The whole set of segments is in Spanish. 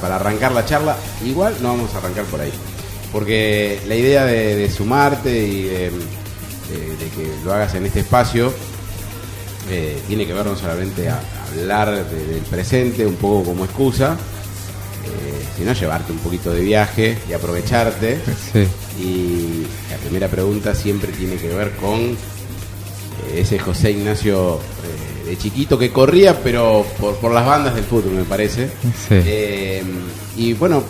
para, arrancar la charla. Igual no vamos a arrancar por ahí. Porque la idea de, sumarte y de, que lo hagas en este espacio eh, tiene que ver no solamente a, hablar del presente un poco como excusa, eh, sino llevarte un poquito de viaje y aprovecharte. Y la primera pregunta siempre tiene que ver con eh, ese José Ignacio de chiquito que corría, pero por, las bandas del fútbol, me parece. y bueno,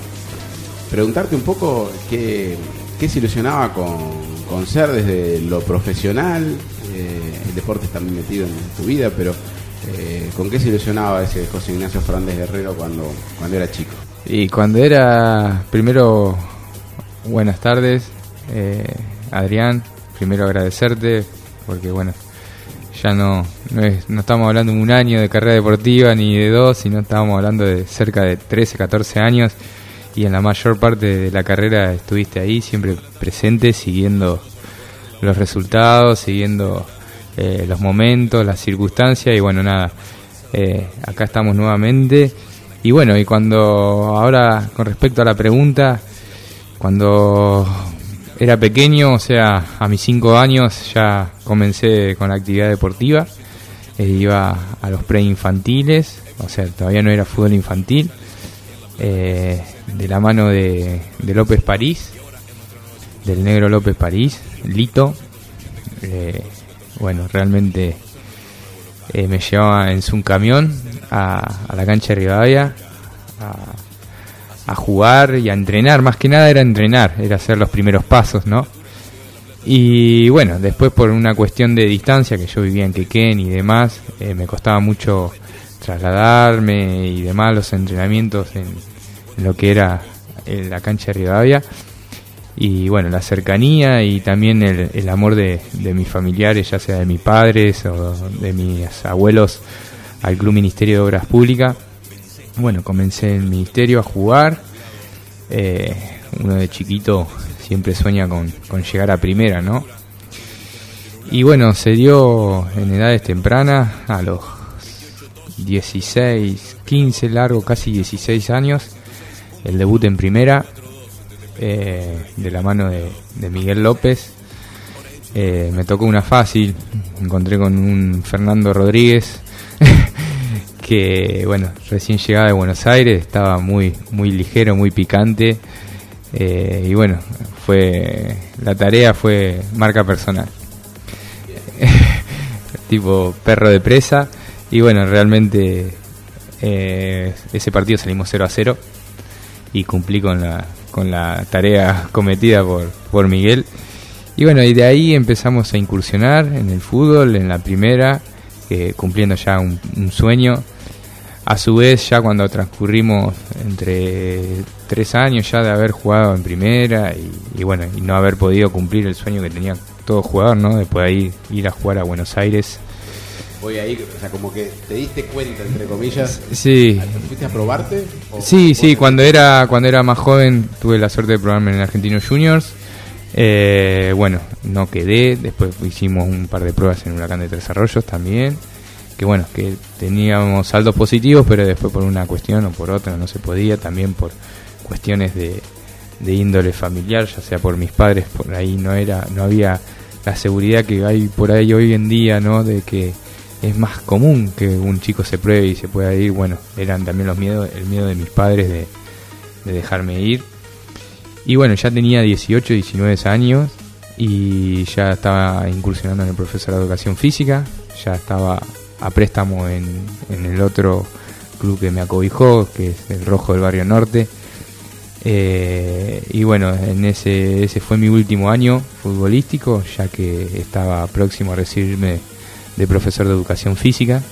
preguntarte un poco qué, qué se ilusionaba con, ser desde lo profesional. el deporte está muy metido en tu vida, pero eh, ¿Con qué se ilusionaba ese José Ignacio Fernández Guerrero cuando, cuando era chico? Y cuando era, primero, buenas tardes, eh, Adrián, primero agradecerte, porque bueno, ya no, no, estamos hablando de un año de carrera deportiva ni de dos, sino estábamos hablando de cerca de 13, 14 años y en la mayor parte de la carrera estuviste ahí, siempre presente, siguiendo los resultados, siguiendo eh, los momentos, las circunstancias y bueno, nada, eh, acá estamos nuevamente. Y bueno, y cuando ahora con respecto a la pregunta, cuando era pequeño, o sea, a mis cinco años ya comencé con la actividad deportiva, eh, iba a los preinfantiles, o sea, todavía no era fútbol infantil, de la mano de, López París, del negro López París, Lito, bueno, realmente eh, me llevaba en su camión a, la cancha de Rivadavia jugar y a entrenar. Más que nada era entrenar, era hacer los primeros pasos, ¿no? Y bueno, después por una cuestión de distancia, que yo vivía en Quequén y demás, eh, me costaba mucho trasladarme y demás los entrenamientos en, lo que era la cancha de Rivadavia y bueno, la cercanía y también el, amor de, mis familiares, ya sea de mis padres o de mis abuelos al Club Ministerio de Obras Públicas. Bueno, comencé en el ministerio a jugar. Eh, uno de chiquito siempre sueña con, llegar a primera, ¿no? Y bueno, se dio en edades tempranas, a los 16, 15, largo, casi 16 años, el debut en primera eh, de la mano de, Miguel López. Eh, me tocó una fácil, encontré con un Fernando Rodríguez que bueno, recién llegaba de Buenos Aires, estaba muy, muy ligero, muy picante. Eh, y bueno, fue la tarea fue marca personal. tipo perro de presa. Y bueno, realmente ese partido salimos 0 a 0 y cumplí con la, con la tarea cometida por, por Miguel. Y bueno, y de ahí empezamos a incursionar en el fútbol, en la primera, cumpliendo ya un, sueño. A su vez, ya cuando transcurrimos entre tres años ya de haber jugado en primera y, bueno, y no haber podido cumplir el sueño que tenía todo jugador, ¿no? Después de ahí ir a jugar a Buenos Aires voy a ir, o sea, como que te diste cuenta, entre comillas. Sí. ¿Fuiste a probarte? Sí, sí, cuando era, cuando era más joven tuve la suerte de probarme en el Argentino Juniors. Eh, bueno, no quedé, después hicimos un par de pruebas en Huracán de Tres Arroyos también. Que bueno, que teníamos saldos positivos, pero después por una cuestión o por otra no se podía, también por cuestiones de, de índole familiar, ya sea por mis padres, por ahí no era, no había la seguridad que hay por ahí hoy en día, ¿no? De que es más común que un chico se pruebe y se pueda ir. Bueno, eran también los miedos, el miedo de mis padres de, dejarme ir. Y bueno, ya tenía 18, 19 años y ya estaba incursionando en el profesor de educación física, ya estaba a préstamo en, en el otro club que me acobijó, que es el Rojo del Barrio Norte. Eh, y bueno, en ese, ese fue mi último año futbolístico, ya que estaba próximo a recibirme de profesor de educación física.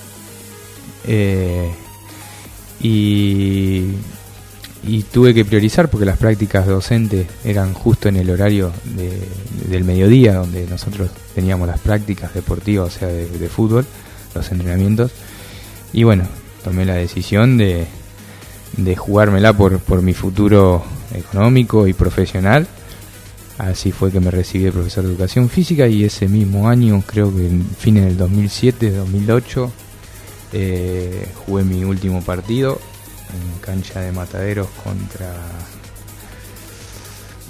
Eh, y, tuve que priorizar porque las prácticas docentes eran justo en el horario del mediodía, donde nosotros teníamos las prácticas deportivas, o sea, de, fútbol, los entrenamientos. Y bueno, tomé la decisión de, de jugármela por, mi futuro económico y profesional Así fue que me recibí de profesor de educación física y ese mismo año, creo que en fines del 2007, 2008, eh, jugué mi último partido en cancha de Mataderos contra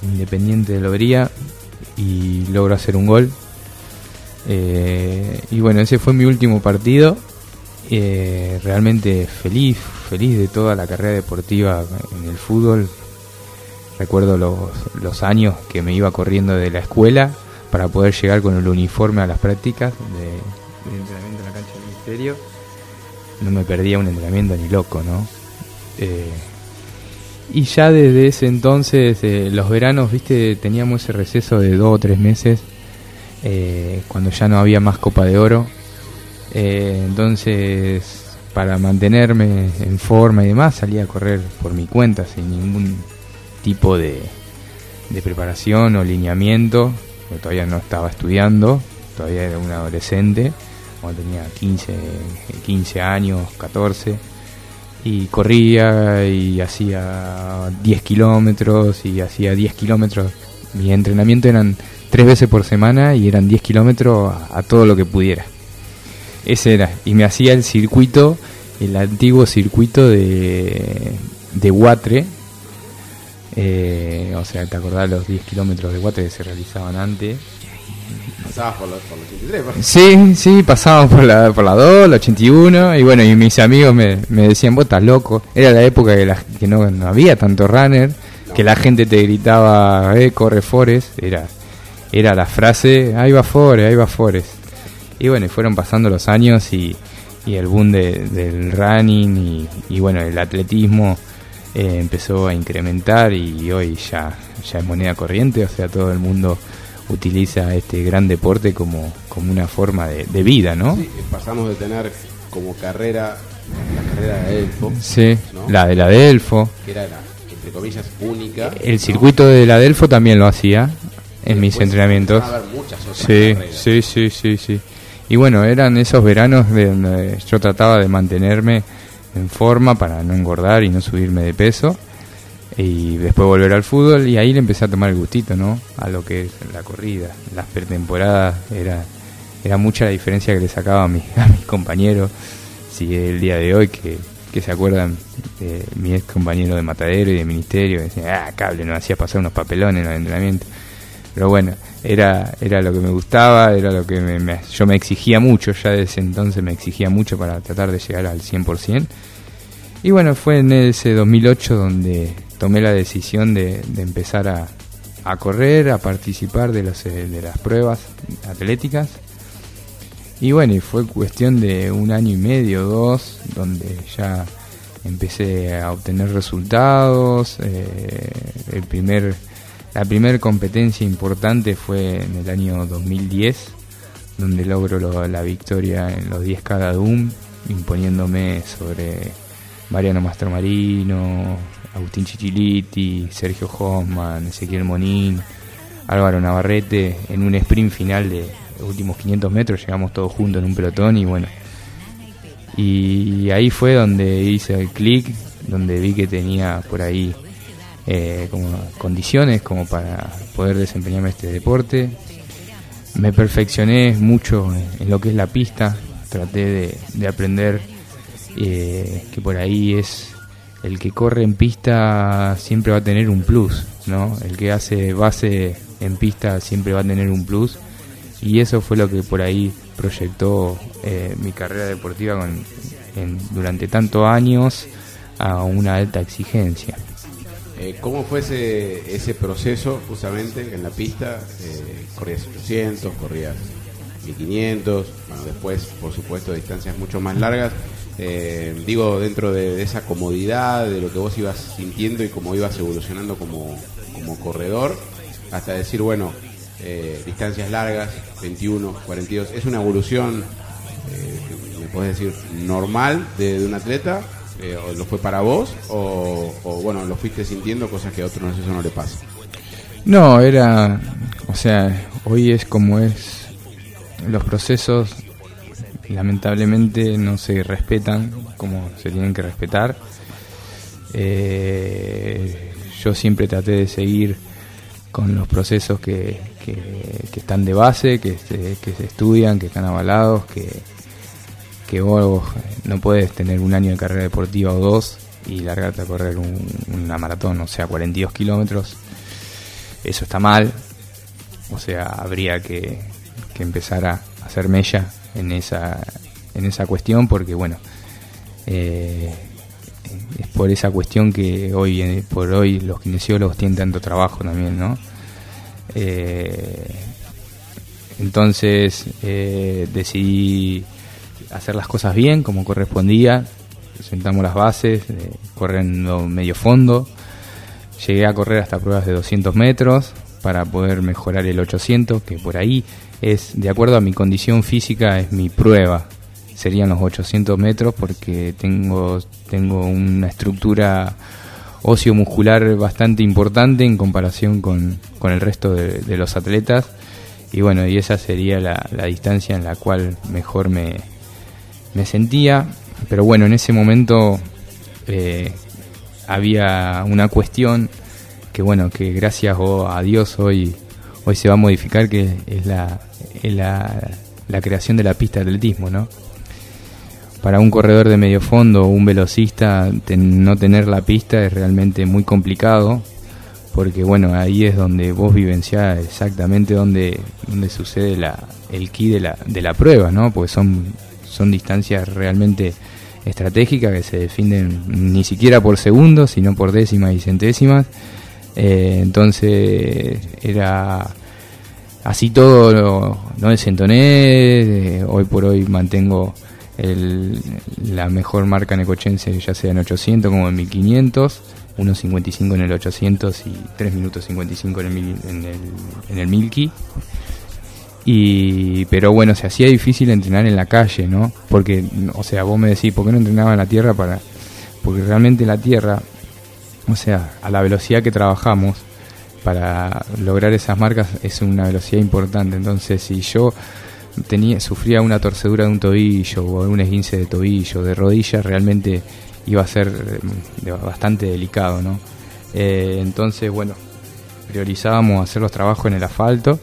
Independiente de Lobería y logro hacer un gol. Eh, y bueno, ese fue mi último partido. Eh, realmente feliz, feliz de toda la carrera deportiva en el fútbol. Recuerdo los, los años que me iba corriendo de la escuela para poder llegar con el uniforme a las prácticas de, entrenamiento en la cancha del ministerio. No me perdía un entrenamiento ni loco, ¿no? Eh, y ya desde ese entonces, eh, los veranos, viste, teníamos ese receso de dos o tres meses, eh, cuando ya no había más Copa de Oro. entonces, para mantenerme en forma y demás, salía a correr por mi cuenta, sin ningún tipo de, de preparación o lineamiento todavía no estaba estudiando, todavía era un adolescente, cuando tenía 15, 15 años, 14, y corría y hacía 10 kilómetros y hacía 10 kilómetros. Mi entrenamiento eran tres veces por semana y eran 10 kilómetros a, todo lo que pudiera. Ese era, y me hacía el circuito, el antiguo circuito de, de Huatre, eh, o sea, ¿te acordás los 10 kilómetros de guate que se realizaban antes? Pasabas por, los, por 83, Sí, sí, pasábamos por la, por la 2, la 81, y bueno, y mis amigos me, me decían, vos estás loco. Era la época que, la, que no, había tanto runner, que la gente te gritaba, eh, corre Forest, era, era la frase, ahí va Forest, ahí va Forest. Y bueno, y fueron pasando los años y, y el boom del running y, y bueno, el atletismo eh, empezó a incrementar y hoy ya, ya es moneda corriente, o sea, todo el mundo utiliza este gran deporte como, como una forma de, vida, ¿no? Sí, pasamos de tener como carrera la carrera de Delfo. Sí, la de la Delfo. Que era la, entre comillas, única. El circuito de la Delfo también lo hacía en mis entrenamientos. sí, sí, sí, sí, sí. Y bueno, eran esos veranos de donde yo trataba de mantenerme en forma para no engordar y no subirme de peso. Y después volver al fútbol y ahí le empecé a tomar el gustito, ¿no? A lo que es la corrida. Las pretemporadas era, era mucha la diferencia que le sacaba a, mi, a mis compañeros. Si el día de hoy que, que se acuerdan de mi ex compañero de Matadero y de Ministerio, que decían, ah, cable, nos hacía pasar unos papelones en el entrenamiento. Pero bueno, era, era lo que me gustaba, era lo que me, yo me exigía mucho, ya desde entonces me exigía mucho para tratar de llegar al 100%. Y bueno, fue en ese 2008 donde tomé la decisión de, empezar a, correr, a participar de, los, eh, de las pruebas atléticas. Y bueno, fue cuestión de un año y medio, dos, donde ya empecé a obtener resultados. Eh, el primer la primera competencia importante fue en el año 2010, donde logro la victoria en los 10K Doom, imponiéndome sobre Mariano Mastromarino, Agustín Chichiliti, Sergio Hoffman, Ezequiel Monín, Álvaro Navarrete, en un sprint final de últimos 500 metros, llegamos todos juntos en un pelotón y bueno. Y ahí fue donde hice el clic, donde vi que tenía por ahí eh, como condiciones como para poder desempeñarme este deporte. Me perfeccioné mucho en lo que es la pista, traté de, aprender eh, que por ahí es el que corre en pista siempre va a tener un plus, ¿no? El que hace base en pista siempre va a tener un plus y eso fue lo que por ahí proyectó eh, mi carrera deportiva con, durante tantos años a una alta exigencia. Eh, ¿Cómo fue ese, proceso justamente en la pista? Eh, corrías 800, corrías 1500, bueno, después por supuesto distancias mucho más largas. Eh, digo, dentro de, esa comodidad, de lo que vos ibas sintiendo y cómo ibas evolucionando como, como corredor, hasta decir, bueno, distancias largas, 21, 42, es una evolución, me puedes decir, normal de un atleta eh, ¿Lo fue para vos o, bueno, lo fuiste sintiendo cosas que a otros eso no le pasa? No, era, o sea, hoy es como es, los procesos lamentablemente no se respetan como se tienen que respetar. Eh, yo siempre traté de seguir con los procesos que, que, están de base, que que se estudian, que están avalados, que, que vos no puedes tener un año de carrera deportiva o dos y largarte a correr una maratón, o sea, 42 kilómetros, eso está mal, o sea, habría que, empezar a hacer mella en esa, en esa cuestión porque, bueno, eh, es por esa cuestión que hoy por hoy los kinesiólogos tienen tanto trabajo también, ¿no? Eh, entonces eh, decidí hacer las cosas bien como correspondía, sentamos las bases, eh, corriendo medio fondo, llegué a correr hasta pruebas de 200 metros para poder mejorar el 800, que por ahí es, de acuerdo a mi condición física, es mi prueba, serían los 800 metros porque tengo, tengo una estructura óseo-muscular bastante importante en comparación con, el resto de, los atletas. Y bueno, y esa sería la, distancia en la cual mejor me, me, sentía, pero bueno, en ese momento eh, había una cuestión que bueno, que gracias a Dios hoy, hoy se va a modificar, que es la, la, la creación de la pista de atletismo, ¿no? para un corredor de medio fondo un velocista no tener la pista es realmente muy complicado porque bueno ahí es donde vos vivenciás exactamente donde, donde sucede la, el key de la, de la prueba ¿no? porque son, son distancias realmente estratégicas que se definen ni siquiera por segundos sino por décimas y centésimas eh, entonces era así todo no desentoné eh, hoy por hoy mantengo la mejor marca necochense, ya sea en 800 como en 1500, 1.55 en el 800 y 3 minutos 55 en el, en el, en el Milky. Y, pero bueno, se hacía difícil entrenar en la calle, ¿no? Porque, o sea, vos me decís, ¿por qué no entrenaba en la tierra? para Porque realmente la tierra, o sea, a la velocidad que trabajamos para lograr esas marcas es una velocidad importante. Entonces, si yo tenía, sufría una torcedura de un tobillo o un esguince de tobillo, de rodilla, realmente iba a ser eh, bastante delicado, ¿no? Eh, entonces, bueno, priorizábamos hacer los trabajos en el asfalto,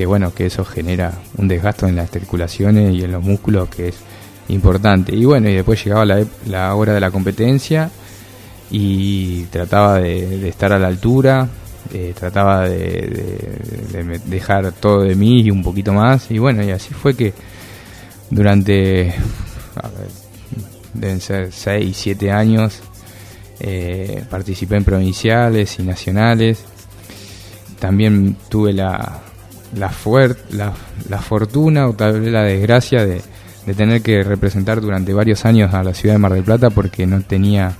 que bueno, que eso genera un desgasto en las circulaciones y en los músculos que es importante. Y bueno, y después llegaba la, la hora de la competencia y trataba de estar a la altura, eh, trataba de, dejar todo de mí y un poquito más y bueno y así fue que durante deben ser 6 7 años eh, participé en provinciales y nacionales también tuve la la, la, la fortuna o tal vez la desgracia de, de tener que representar durante varios años a la ciudad de Mar del Plata porque no tenía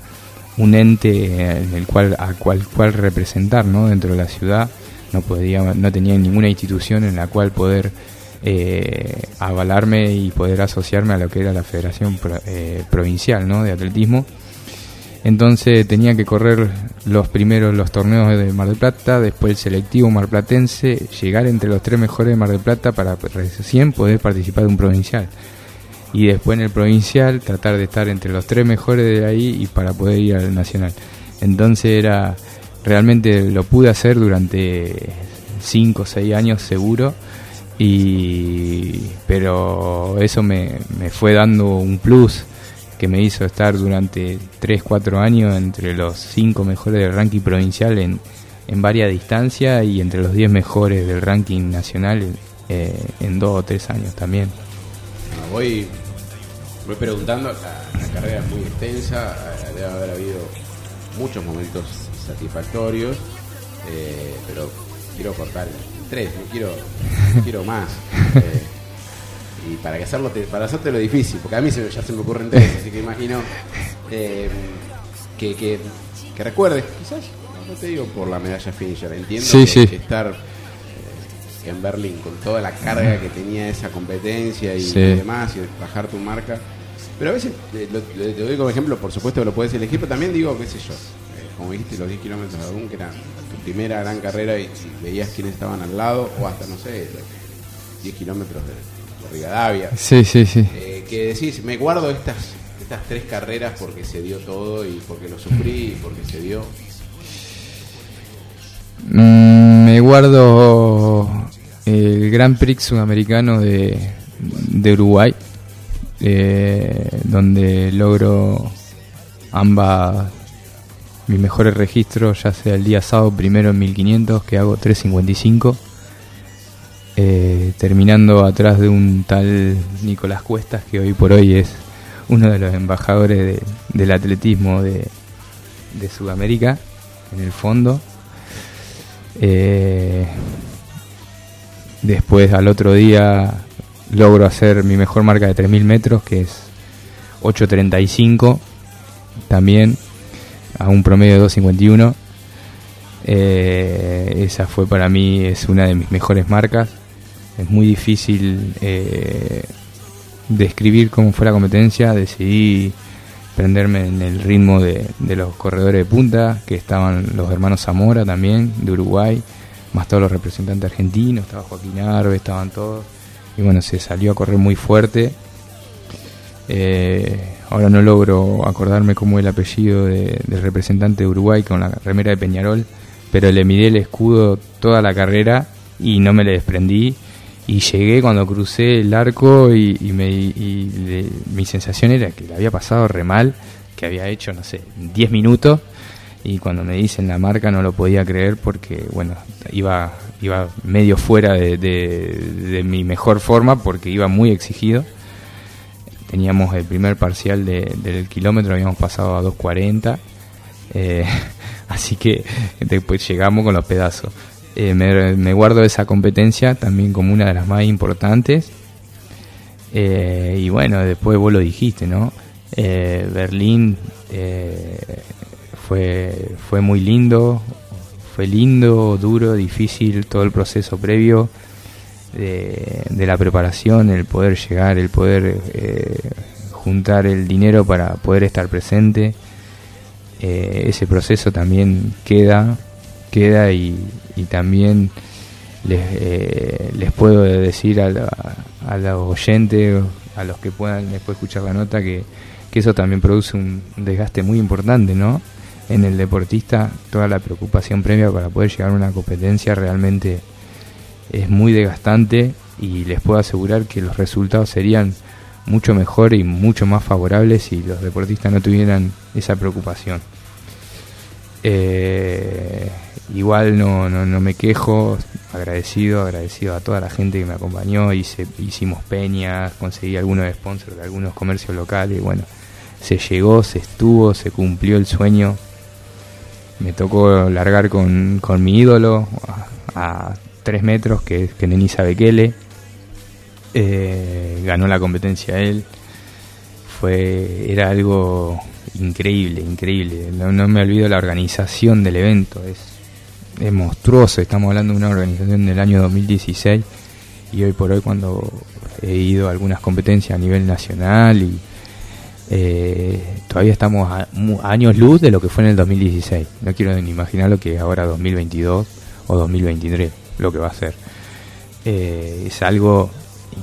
un ente en el cual a cual, cual representar ¿no? dentro de la ciudad no podía no tenía ninguna institución en la cual poder eh, avalarme y poder asociarme a lo que era la Federación eh, Provincial ¿no? de Atletismo entonces tenía que correr los primeros los torneos de Mar del Plata, después el selectivo marplatense, llegar entre los tres mejores de Mar del Plata para recién poder participar de un provincial y después en el provincial tratar de estar entre los tres mejores de ahí y para poder ir al nacional. Entonces era realmente lo pude hacer durante cinco o seis años seguro y pero eso me, me fue dando un plus que me hizo estar durante 3, 4 años entre los cinco mejores del ranking provincial en, en varias distancias y entre los 10 mejores del ranking nacional eh, en dos o tres años también. Voy voy preguntando, la, carrera es muy extensa, eh, debe haber habido muchos momentos satisfactorios, eh, pero quiero cortar tres, no quiero, quiero más. Eh, y para que hacerlo para hacerte lo difícil, porque a mí se, ya se me ocurren tres, así que imagino que, que, recuerdes, quizás, no te digo por la medalla finisher, entiendo que, estar en Berlín con toda la carga que tenía esa competencia y, demás, y bajar tu marca, pero a veces, eh, te lo, doy como ejemplo, por supuesto que lo puedes elegir, pero también digo, qué sé yo, eh, como dijiste, los 10 kilómetros de algún que era tu primera gran carrera y, veías quiénes estaban al lado, o hasta, no sé, 10 kilómetros de, Rivadavia. Sí, sí, sí. Eh, que decís, me guardo estas, estas tres carreras porque se dio todo y porque lo sufrí y porque se dio. Mm, me guardo el Gran Prix sudamericano de, de Uruguay eh, donde logro ambas, mis mejores registros, ya sea el día sábado primero en 1500, que hago 3.55, eh, terminando atrás de un tal Nicolás Cuestas, que hoy por hoy es uno de los embajadores del atletismo de, Sudamérica, en el fondo. Eh, después al otro día logro hacer mi mejor marca de 3.000 metros, que es 8.35, también a un promedio de 2.51. Eh, esa fue para mí, es una de mis mejores marcas. Es muy difícil eh, describir cómo fue la competencia. Decidí prenderme en el ritmo de, de los corredores de punta, que estaban los hermanos Zamora también, de Uruguay, más todos los representantes argentinos, estaba Joaquín Arbe, estaban todos y bueno, se salió a correr muy fuerte. Eh, ahora no logro acordarme cómo es el apellido del representante de Uruguay con la remera de Peñarol, pero le miré el escudo toda la carrera y no me le desprendí. Y llegué cuando crucé el arco y, me, mi sensación era que le había pasado re mal, que había hecho, no sé, 10 minutos. Y cuando me dicen la marca no lo podía creer porque, bueno, iba iba medio fuera de, mi mejor forma porque iba muy exigido. Teníamos el primer parcial del kilómetro, habíamos pasado a 2.40, eh, así que después llegamos con los pedazos. Eh, me, guardo esa competencia también como una de las más importantes. Eh, y bueno, después vos lo dijiste, ¿no? Berlín fue, fue muy lindo, fue lindo, duro, difícil todo el proceso previo de, la preparación, el poder llegar, el poder eh, juntar el dinero para poder estar presente. Eh, ese proceso también queda, queda y, también les, eh, les puedo decir a, a, los oyentes, a los que puedan después escuchar la nota, que, que eso también produce un desgaste muy importante, ¿no? en el deportista toda la preocupación previa para poder llegar a una competencia realmente es muy desgastante y les puedo asegurar que los resultados serían mucho mejor y mucho más favorables si los deportistas no tuvieran esa preocupación. Eh, igual no, no, me quejo, agradecido, agradecido a toda la gente que me acompañó, hice, hicimos peñas, conseguí algunos sponsors de algunos comercios locales, bueno, se llegó, se estuvo, se cumplió el sueño me tocó largar con, mi ídolo a, tres metros, que es Kenenisa Bekele. Eh, ganó la competencia él. Fue, era algo increíble, increíble. No, me olvido la organización del evento. Es, es monstruoso. Estamos hablando de una organización del año 2016 y hoy por hoy cuando he ido a algunas competencias a nivel nacional y eh, todavía estamos a, años luz de lo que fue en el 2016. No quiero ni imaginar lo que es ahora 2022 o 2023, lo que va a ser. Eh, es algo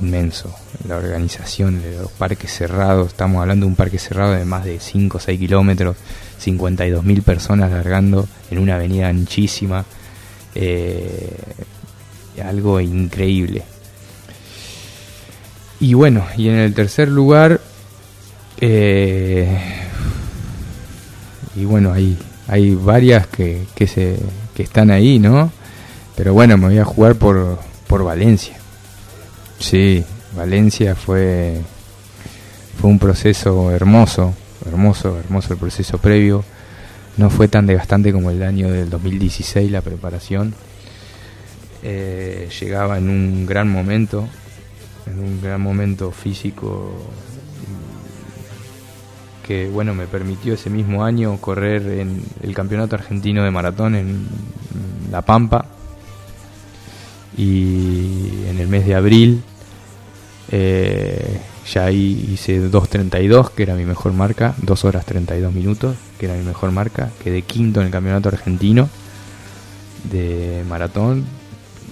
inmenso. La organización de los parques cerrados, estamos hablando de un parque cerrado de más de 5 o 6 kilómetros, 52 mil personas largando en una avenida anchísima. Eh, algo increíble. Y bueno, y en el tercer lugar eh, y bueno, hay, hay varias que, que, se, que están ahí, ¿no? Pero bueno, me voy a jugar por, por Valencia. Sí, Valencia fue, fue un proceso hermoso, hermoso, hermoso el proceso previo. No fue tan desgastante como el año del 2016 la preparación. Eh, llegaba en un gran momento, en un gran momento físico que bueno me permitió ese mismo año correr en el campeonato argentino de maratón en La Pampa y en el mes de abril eh, ya ahí hice 2.32 que era mi mejor marca 2 horas 32 minutos que era mi mejor marca quedé quinto en el campeonato argentino de maratón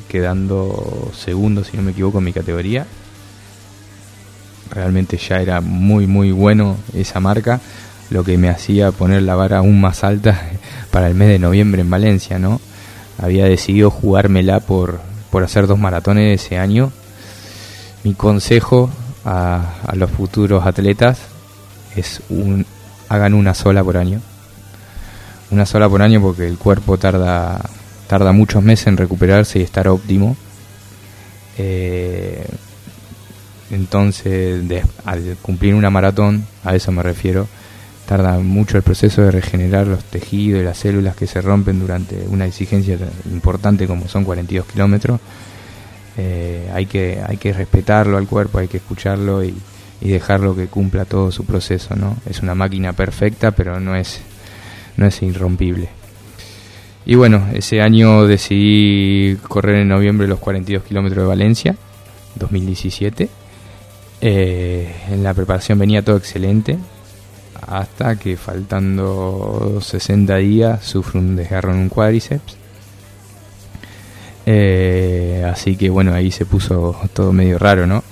quedando segundo si no me equivoco en mi categoría realmente ya era muy muy bueno esa marca, lo que me hacía poner la vara aún más alta para el mes de noviembre en Valencia, ¿no? Había decidido jugármela por, por hacer dos maratones ese año. Mi consejo a, los futuros atletas es un hagan una sola por año. Una sola por año porque el cuerpo tarda, tarda muchos meses en recuperarse y estar óptimo. Eh, entonces, al cumplir una maratón, a eso me refiero, tarda mucho el proceso de regenerar los tejidos y las células que se rompen durante una exigencia importante como son 42 kilómetros. Eh, hay, que, hay que respetarlo al cuerpo, hay que escucharlo y, y, dejarlo que cumpla todo su proceso. ¿no? Es una máquina perfecta, pero no es, no es irrompible. Y bueno, ese año decidí correr en noviembre los 42 kilómetros de Valencia, 2017 eh, en la preparación venía todo excelente, hasta que faltando 60 días sufro un desgarro en un cuádriceps. Eh, así que bueno, ahí se puso todo medio raro, ¿no?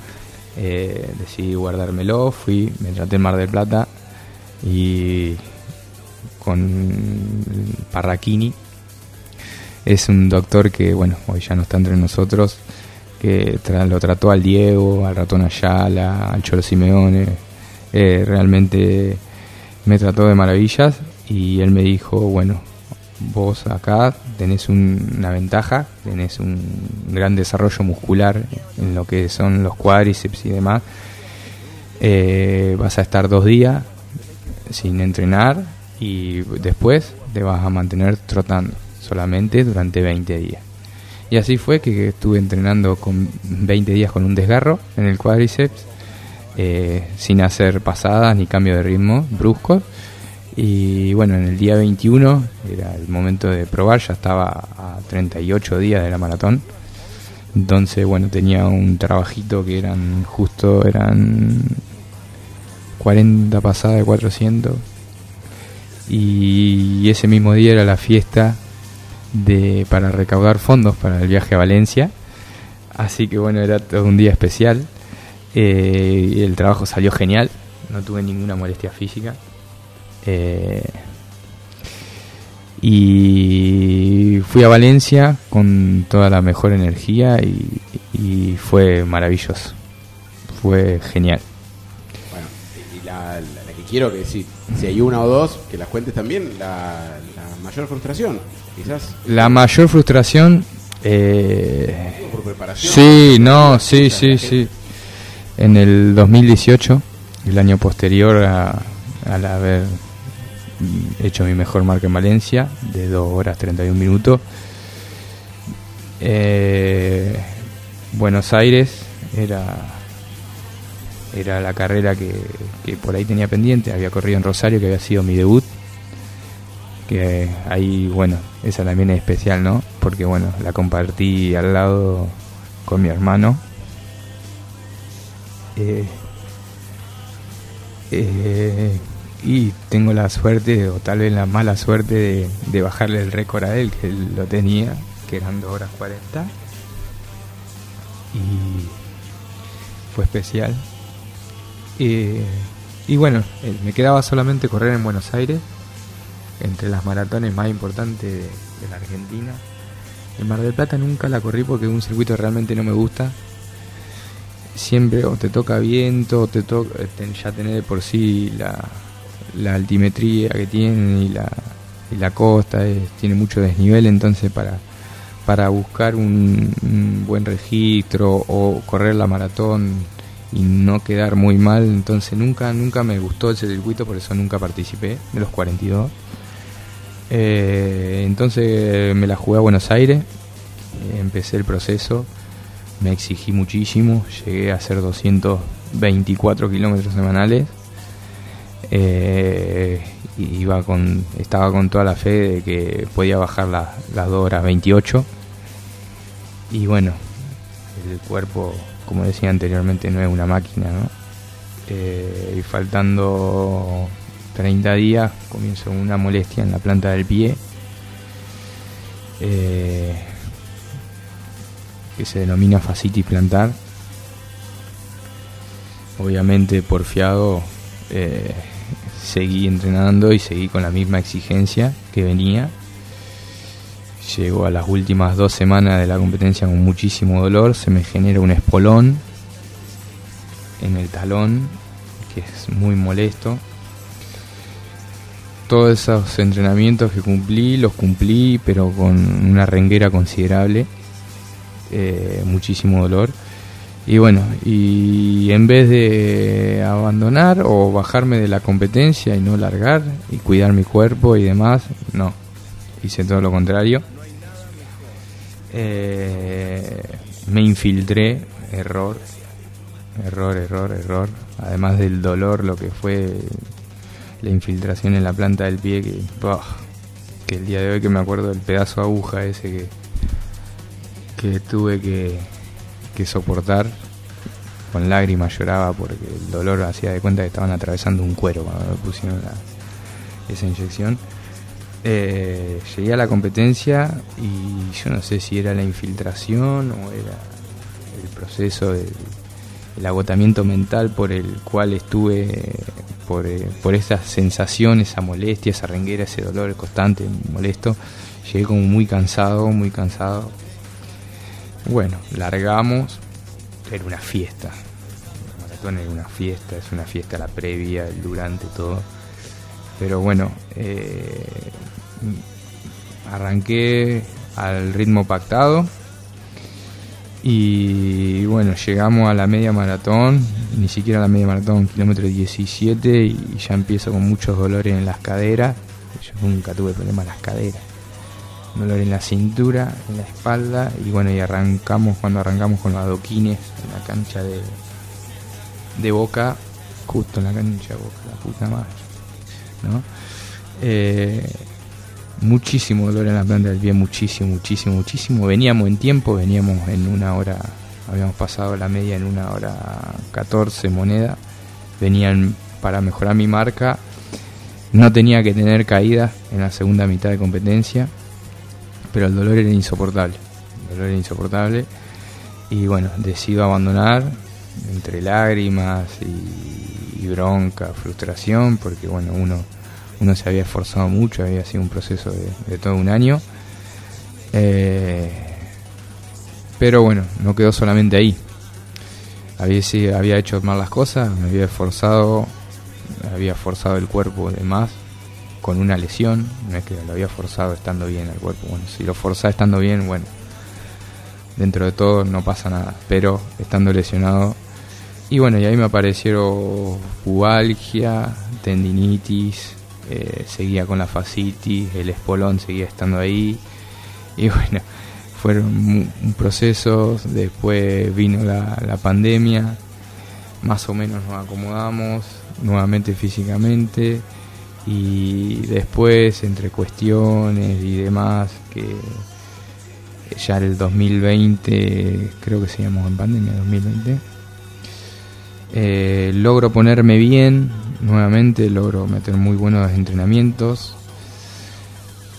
Eh, decidí guardármelo, fui, me traté en Mar del Plata y con Parraquini. Es un doctor que, bueno, hoy ya no está entre nosotros, que lo trató al Diego, al ratón Ayala, al Cholo Simeone. Eh, realmente me trató de maravillas y él me dijo, bueno, vos acá tenés una ventaja, tenés un gran desarrollo muscular en lo que son los cuádriceps y demás. Eh, vas a estar dos días sin entrenar y después te vas a mantener trotando solamente durante 20 días. Y así fue que estuve entrenando con 20 días con un desgarro en el cuádriceps, eh, sin hacer pasadas ni cambio de ritmo brusco Y bueno, en el día 21 era el momento de probar, ya estaba a 38 días de la maratón. Entonces, bueno, tenía un trabajito que eran justo, eran 40 pasadas de 400. Y ese mismo día era la fiesta de, para recaudar fondos para el viaje a Valencia. Así que bueno, era todo un día especial. Eh, el trabajo salió genial, no tuve ninguna molestia física. Eh, y fui a Valencia con toda la mejor energía y, fue maravilloso. Fue genial. Bueno, y la, que quiero que si, si hay una o dos, que las cuentes también, la, la mayor frustración quizás. La mayor frustración. Eh, por preparación. Sí, no, sí, sí, sí. En el 2018, el año posterior a, al haber hecho mi mejor marca en Valencia, de 2 horas 31 minutos, eh, Buenos Aires era era la carrera que, que por ahí tenía pendiente, había corrido en Rosario, que había sido mi debut que ahí, bueno, esa también es especial, ¿no? Porque, bueno, la compartí al lado con mi hermano. Eh, eh, y tengo la suerte, o tal vez la mala suerte, de, bajarle el récord a él, que él lo tenía, que eran 2 horas 40. Y fue especial. Eh, y bueno, me quedaba solamente correr en Buenos Aires entre las maratones más importantes de, la Argentina. En Mar del Plata nunca la corrí porque un circuito realmente no me gusta. Siempre o te toca viento, o te toca ya tener de por sí la, altimetría que tiene y la, la costa, tiene mucho desnivel, entonces para, para buscar un, un, buen registro o correr la maratón y no quedar muy mal, entonces nunca, nunca me gustó ese circuito, por eso nunca participé de los 42. Eh, entonces me la jugué a Buenos Aires, empecé el proceso, me exigí muchísimo, llegué a hacer 224 kilómetros semanales. Eh, iba con, estaba con toda la fe de que podía bajar las 2 horas 28. Y bueno, el cuerpo, como decía anteriormente, no es una máquina. Eh, y faltando 30 días comienzo una molestia en la planta del pie eh, que se denomina fascitis plantar. Obviamente porfiado eh, seguí entrenando y seguí con la misma exigencia que venía. Llego a las últimas dos semanas de la competencia con muchísimo dolor, se me genera un espolón en el talón que es muy molesto todos esos entrenamientos que cumplí, los cumplí, pero con una renguera considerable, eh, muchísimo dolor. Y bueno, y en vez de abandonar o bajarme de la competencia y no largar y cuidar mi cuerpo y demás, no, hice todo lo contrario. Eh, me infiltré, error, error, error, error. Además del dolor, lo que fue la infiltración en la planta del pie, que, que el día de hoy que me acuerdo del pedazo de aguja ese que, que tuve que, que soportar con lágrimas lloraba porque el dolor hacía de cuenta que estaban atravesando un cuero cuando me pusieron esa inyección. Eh, llegué a la competencia y yo no sé si era la infiltración o era el proceso del el agotamiento mental por el cual estuve por, eh, por esa sensación, esa molestia, esa renguera, ese dolor constante, molesto. Llegué como muy cansado, muy cansado. Bueno, largamos. Era una fiesta. La maratón era una fiesta, es una fiesta la previa, durante, todo. Pero bueno, eh, arranqué al ritmo pactado y bueno, llegamos a la media maratón, ni siquiera la media maratón, kilómetro 17, y ya empiezo con muchos dolores en las caderas. Yo nunca tuve problemas en las caderas. Dolor en la cintura, en la espalda, y bueno, y arrancamos, cuando arrancamos con los adoquines en la cancha de, de Boca, justo en la cancha de Boca, la puta madre. ¿no? Eh, muchísimo dolor en la planta del pie, muchísimo, muchísimo, muchísimo. Veníamos en tiempo, veníamos en una hora, habíamos pasado la media en una hora 14 moneda. Venían para mejorar mi marca. No tenía que tener caída en la segunda mitad de competencia, pero el dolor era insoportable. El dolor era insoportable. Y bueno, decido abandonar entre lágrimas y, y bronca, frustración, porque bueno, uno uno se había esforzado mucho, había sido un proceso de, todo un año. Eh, pero bueno, no quedó solamente ahí. Había, había hecho mal las cosas, me había esforzado, había forzado el cuerpo de más con una lesión, no es que lo había forzado estando bien al cuerpo. Bueno, si lo forzaba estando bien, bueno, dentro de todo no pasa nada, pero estando lesionado. Y bueno, y ahí me aparecieron pubalgia, tendinitis, eh, seguía con la fascitis, el espolón seguía estando ahí. Y bueno, fueron un proceso, después vino la, la pandemia, más o menos nos acomodamos nuevamente físicamente y después entre cuestiones y demás que ya el 2020 creo que seguíamos en pandemia 2020 eh, logro ponerme bien nuevamente, logro meter muy buenos entrenamientos.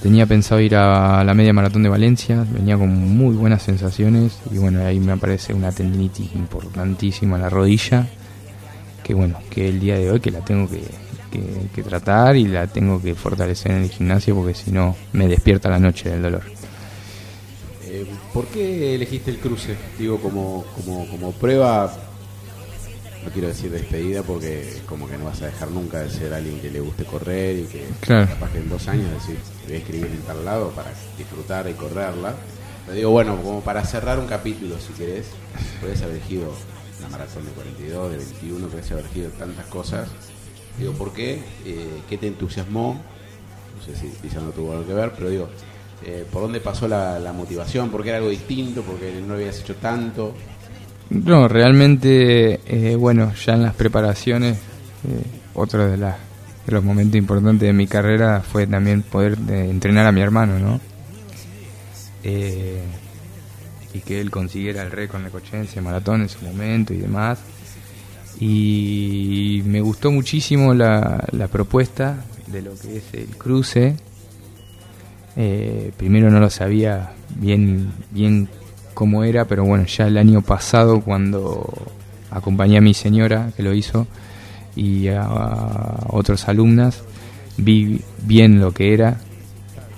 Tenía pensado ir a la media maratón de Valencia, venía con muy buenas sensaciones y bueno, ahí me aparece una tendinitis importantísima en la rodilla, que bueno, que el día de hoy que la tengo que, tratar y la tengo que fortalecer en el gimnasio porque si no me despierta la noche del dolor. Eh, ¿Por qué elegiste el cruce? Digo, como, como, como prueba no quiero decir despedida porque como que no vas a dejar nunca de ser alguien que le guste correr y que capaz que en dos años decir, voy a escribir en tal lado para disfrutar y correrla. Pero digo, bueno, como para cerrar un capítulo, si querés, puedes haber elegido una maratón de 42, de 21, puedes haber elegido tantas cosas. Digo, ¿por qué? Eh, ¿Qué te entusiasmó? No sé si quizás no tuvo algo que ver, pero digo, eh, ¿por dónde pasó la, motivación? ¿Por qué era algo distinto? ¿Por qué no habías hecho tanto? No, realmente, eh, bueno, ya en las preparaciones, eh, otro de, los momentos importantes de mi carrera fue también poder entrenar a mi hermano, ¿no? y que él consiguiera el récord en Necochense, maratón en su momento y demás. Y me gustó muchísimo la, la propuesta de lo que es el cruce. primero no lo sabía bien, bien cómo era, pero bueno, ya el año pasado cuando acompañé a mi señora que lo hizo y a, otras alumnas, vi bien lo que era,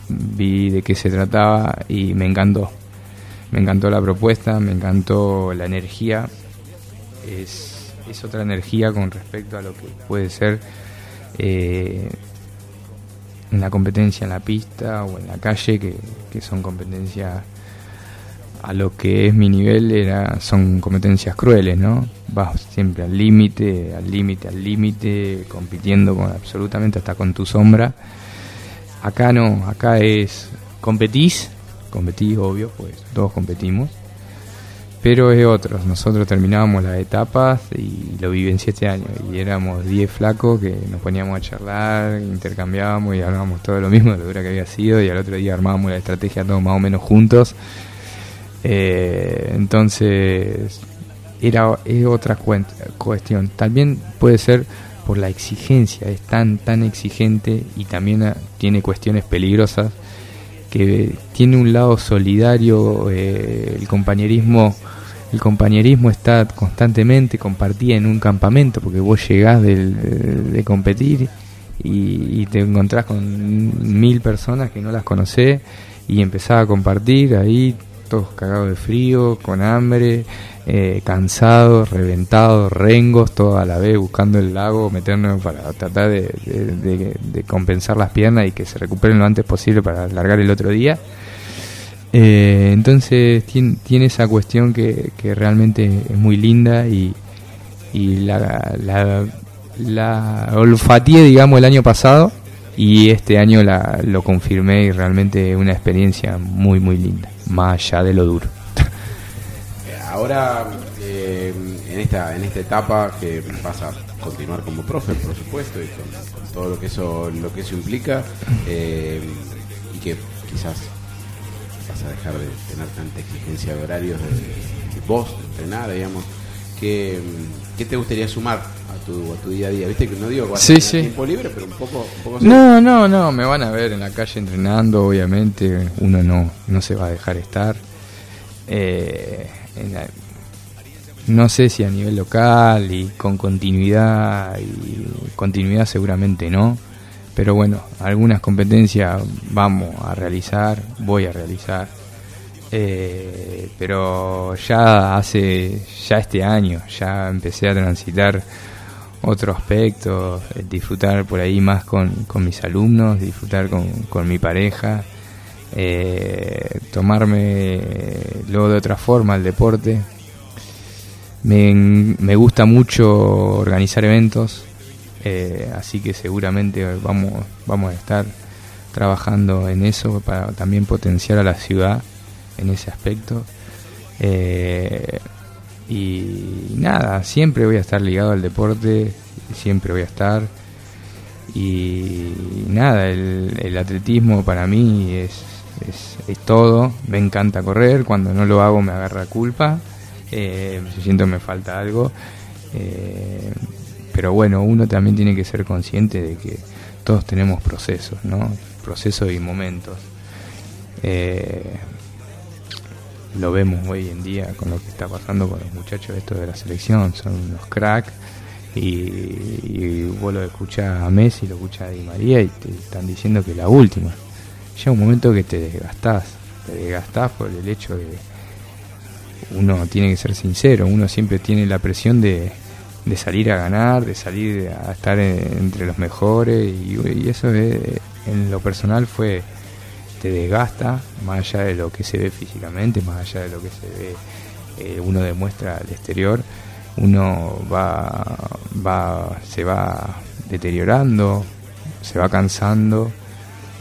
vi de qué se trataba y me encantó. Me encantó la propuesta, me encantó la energía. Es, es otra energía con respecto a lo que puede ser eh, en competencia en la pista o en la calle, que, que son competencias a lo que es mi nivel era son competencias crueles, ¿no? Vas siempre al límite, al límite, al límite, compitiendo con absolutamente hasta con tu sombra. Acá no, acá es competís, competís obvio, pues todos competimos, pero es otro. Nosotros terminábamos las etapas y lo viví en siete años y éramos 10 flacos que nos poníamos a charlar, intercambiábamos y hablábamos todo lo mismo de lo dura que había sido y al otro día armábamos la estrategia todos más o menos juntos eh, entonces, era es otra cuestión. También puede ser por la exigencia, es tan, tan exigente y también ah, tiene cuestiones peligrosas que tiene un lado solidario, eh, el compañerismo el compañerismo está constantemente compartida en un campamento porque vos llegás de, competir y, y, te encontrás con mil personas que no las conocés y empezás a compartir ahí todos cagados de frío, con hambre, eh, cansados, reventados, rengos, todos a la vez buscando el lago, meternos para tratar de, compensar las piernas y que se recuperen lo antes posible para alargar el otro día. Eh, entonces tiene, esa cuestión que, realmente es muy linda y, la, la, la olfateé, digamos, el año pasado y este año la, lo confirmé y realmente una experiencia muy, muy linda más allá de lo duro. Ahora, eh, en, esta, en esta etapa que vas a continuar como profe, por supuesto, y con, todo lo que eso, lo que eso implica, eh, y que quizás vas a dejar de tener tanta exigencia de horarios de, vos, de entrenar, digamos, ¿qué, ¿qué te gustaría sumar a tu, a tu día a día? Viste que no digo que vas a tener tiempo libre, pero un poco... Un poco no, no, no, me van a ver en la calle entrenando, obviamente, uno no, no se va a dejar estar. Eh, no sé si a nivel local y con continuidad, y continuidad seguramente no, pero bueno, algunas competencias vamos a realizar, voy a realizar. Eh, pero ya hace, ya este año, ya empecé a transitar otro aspecto, disfrutar por ahí más con, con mis alumnos, disfrutar con, con mi pareja, eh, tomarme luego de otra forma el deporte. Me, me gusta mucho organizar eventos, eh, así que seguramente vamos, vamos a estar trabajando en eso para también potenciar a la ciudad en ese aspecto. Eh, y nada, siempre voy a estar ligado al deporte, siempre voy a estar. Y nada, el, atletismo para mí es, es, todo. Me encanta correr, cuando no lo hago me agarra culpa, eh, siento que me falta algo. Eh, pero bueno, uno también tiene que ser consciente de que todos tenemos procesos, ¿no? Procesos y momentos. Eh, lo vemos hoy en día con lo que está pasando con los muchachos estos de la selección, son unos cracks y, vos lo escuchás a Messi, lo escuchás a Di María y te están diciendo que la última. Llega un momento que te desgastás, te desgastás por el hecho de uno tiene que ser sincero, uno siempre tiene la presión de, de salir a ganar, de salir a estar entre los mejores y, eso en lo personal fue te desgasta, más allá de lo que se ve físicamente, más allá de lo que se ve, eh, uno demuestra al exterior, uno va, va, se va deteriorando, se va cansando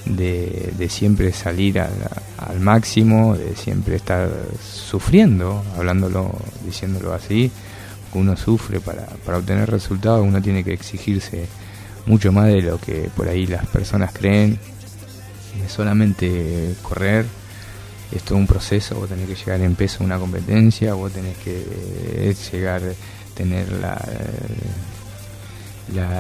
de, de siempre salir al, al, máximo, de siempre estar sufriendo, hablándolo, diciéndolo así, uno sufre para, para obtener resultados, uno tiene que exigirse mucho más de lo que por ahí las personas creen. Solamente correr, es todo un proceso, vos tenés que llegar en peso a una competencia, vos tenés que eh, llegar, tener la,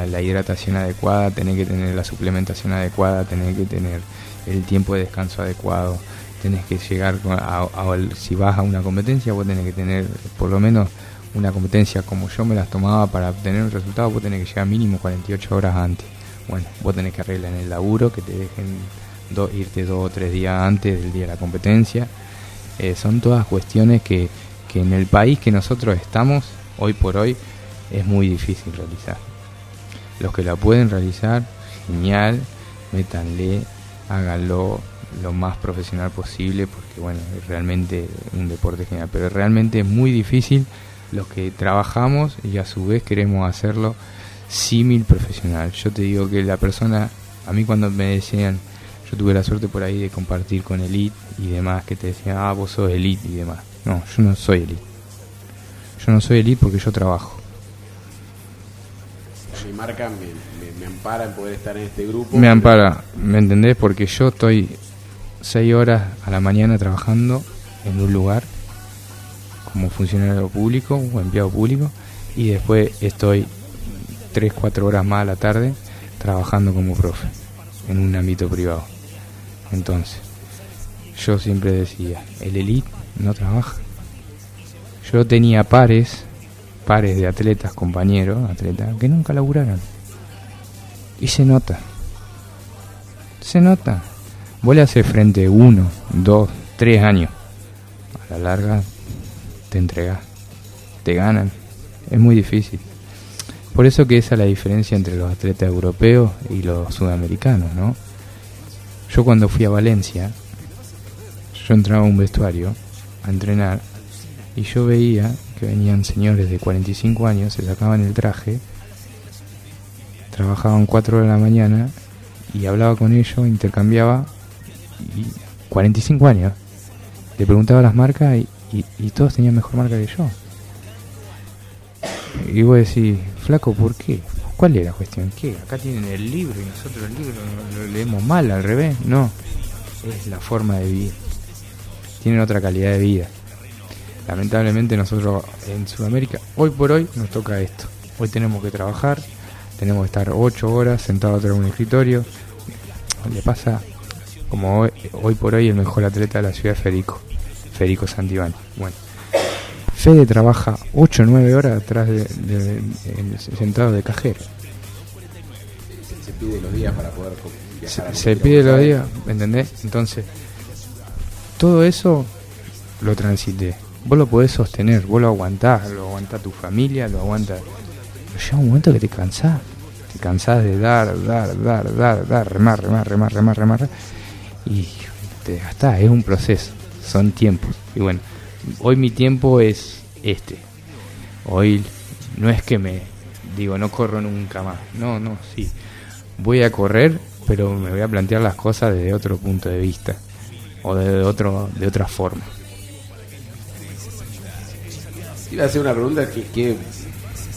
la, hidratación adecuada, tenés que tener la suplementación adecuada, tenés que tener el tiempo de descanso adecuado, tenés que llegar a, si vas a una competencia, vos tenés que tener por lo menos una competencia como yo me las tomaba para obtener un resultado, vos tenés que llegar mínimo 48 horas antes. Bueno, vos tenés que arreglar en el laburo, que te dejen irte dos o tres días antes del día de la competencia. Eh, son todas cuestiones que, que en el país que nosotros estamos, hoy por hoy, es muy difícil realizar. Los que la pueden realizar, genial, métanle, háganlo lo más profesional posible, porque bueno, es realmente un deporte genial, pero realmente es muy difícil los que trabajamos y a su vez queremos hacerlo símil profesional. Yo te digo que la persona, a mí cuando me decían, yo tuve la suerte por ahí de compartir con Elite y demás, que te decían, ah, vos sos Elite y demás. No, yo no soy Elite. Yo no soy Elite porque yo trabajo. Mi marca me, me ampara en poder estar en este grupo. Me ampara, ¿me entendés? Porque yo estoy seis horas a la mañana trabajando en un lugar como funcionario público o empleado público y después estoy 3, 4 horas más a la tarde trabajando como profe en un ámbito privado. Entonces, yo siempre decía, el elite no trabaja. Yo tenía pares, pares de atletas, compañeros, atletas, que nunca laburaron. Y se nota. Se nota. Vos le haces frente uno, dos, tres años. A la larga te entregas, te ganan. Es muy difícil. Por eso que esa es la diferencia entre los atletas europeos y los sudamericanos, ¿no? Yo cuando fui a Valencia, yo entraba a un vestuario a entrenar y yo veía que venían señores de 45 años, se sacaban el traje, trabajaban 4 horas de la mañana y hablaba con ellos, intercambiaba y 45 años. Le preguntaba las marcas y, y, todos tenían mejor marca que yo. Y vos decís, flaco, ¿por qué? ¿Cuál es la cuestión? ¿Qué? Acá tienen el libro y nosotros el libro lo, leemos mal, al revés. No, es la forma de vivir. Tienen otra calidad de vida. Lamentablemente nosotros en Sudamérica, hoy por hoy, nos toca esto. Hoy tenemos que trabajar, tenemos que estar 8 horas sentados atrás de un escritorio. Le pasa como hoy, por hoy el mejor atleta de la ciudad, Federico, Federico Santibani. Bueno, Fede trabaja 8 o 9 horas atrás de, sentado de cajero. Se, pide los días para poder viajar. Se, se pide los días, ¿entendés? Entonces, todo eso lo transité. Vos lo podés sostener, vos lo aguantás, lo aguanta tu familia, lo aguanta. Pero llega un momento que te cansás. Te cansás de dar, dar, dar, dar, dar, remar, remar, remar, remar, remar y te está, es un proceso, son tiempos. Y bueno, hoy mi tiempo es este. Hoy no es que me digo, no corro nunca más. No, no, sí. Voy a correr, pero me voy a plantear las cosas desde otro punto de vista o de otro de otra forma. Iba a hacer una pregunta que, que,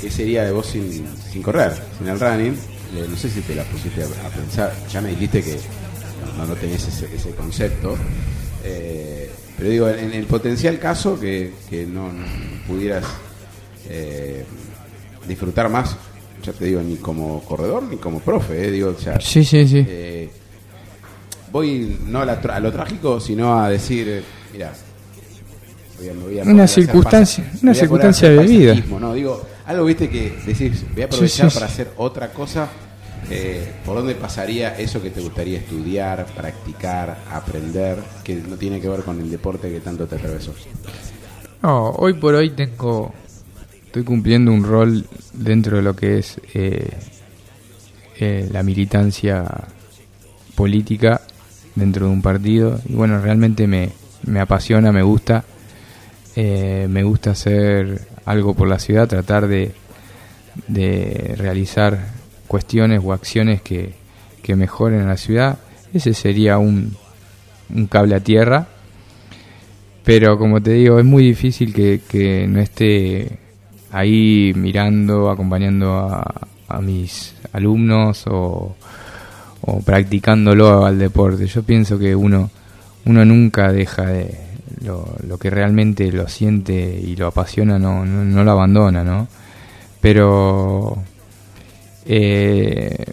sería de vos sin, sin correr, sin el running. Eh, no sé si te la pusiste a pensar. Ya me dijiste que no, no tenés ese, ese concepto. Eh, pero digo, en, el potencial caso que, no, pudieras eh, disfrutar más, ya te digo, ni como corredor ni como profe, eh, digo, ya, sí, sí, sí. voy no a, lo trágico, sino a decir, mira, una circunstancia, una circunstancia de vida. ¿no? Digo, algo viste que decís, voy a aprovechar para hacer otra cosa eh, ¿por dónde pasaría eso que te gustaría estudiar, practicar, aprender, que no tiene que ver con el deporte que tanto te atravesó? No, hoy por hoy tengo, estoy cumpliendo un rol dentro de lo que es eh, eh, la militancia política dentro de un partido y bueno, realmente me, me apasiona, me gusta, me gusta hacer algo por la ciudad, tratar de, de realizar cuestiones o acciones que, que mejoren la ciudad, ese sería un, un cable a tierra. Pero como te digo, es muy difícil que, que no esté ahí mirando, acompañando a, a mis alumnos o, o, practicándolo al deporte. Yo pienso que uno, uno nunca deja de lo, lo que realmente lo siente y lo apasiona, no, no, no lo abandona, ¿no? Pero eh,